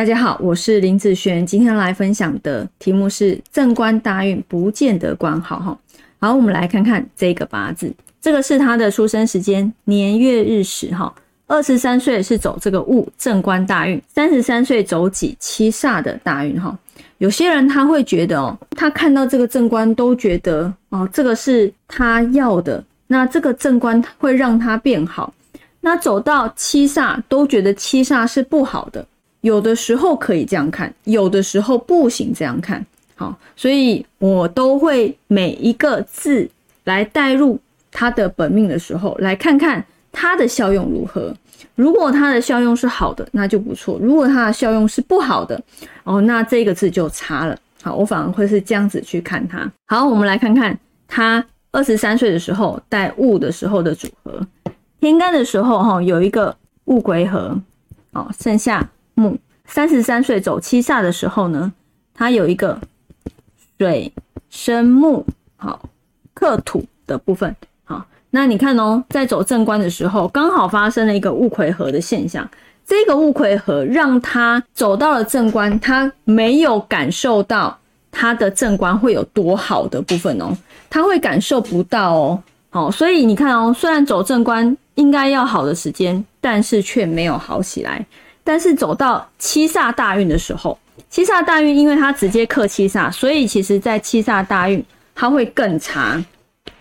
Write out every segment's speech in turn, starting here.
大家好，我是林子璇，今天来分享的题目是正官大运不见得官好哈。好，我们来看看这个八字，这个是他的出生时间年月日时哈。二十三岁是走这个戊正官大运，三十三岁走己七煞的大运哈。有些人他会觉得哦，他看到这个正官都觉得哦，这个是他要的，那这个正官会让他变好。那走到七煞都觉得七煞是不好的。有的时候可以这样看，有的时候不行这样看。好，所以我都会每一个字来带入它的本命的时候，来看看它的效用如何。如果它的效用是好的，那就不错；如果它的效用是不好的，哦，那这个字就差了。好，我反而会是这样子去看它。好，我们来看看它二十三岁的时候带戊的时候的组合。天干的时候，哈，有一个戊癸合，哦，剩下。木三十三岁走七煞的时候呢，它有一个水生木，好克土的部分，好，那你看哦，在走正官的时候，刚好发生了一个戊癸合的现象，这个戊癸合让他走到了正官，他没有感受到他的正官会有多好的部分哦，他会感受不到哦，好，所以你看哦，虽然走正官应该要好的时间，但是却没有好起来。但是走到七煞大运的时候，七煞大运因为它直接克七煞，所以其实在七煞大运它会更差，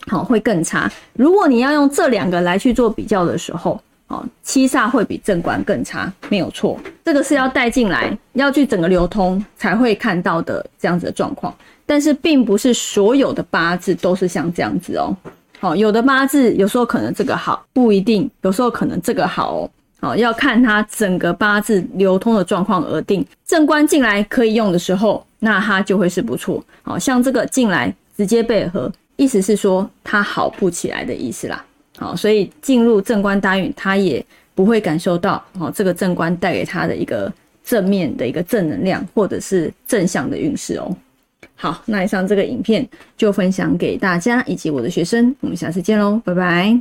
好会更差。如果你要用这两个来去做比较的时候，哦，七煞会比正官更差，没有错。这个是要带进来，要去整个流通才会看到的这样子的状况。但是并不是所有的八字都是像这样子哦，好，有的八字有时候可能这个好，不一定，有时候可能这个好哦。好，要看它整个八字流通的状况而定。正官进来可以用的时候，那它就会是不错。好像这个进来直接被合，意思是说它好不起来的意思啦。好，所以进入正官大运，他也不会感受到哦这个正官带给他的一个正面的一个正能量，或者是正向的运势哦。好，那以上这个影片就分享给大家以及我的学生，我们下次见喽，拜拜。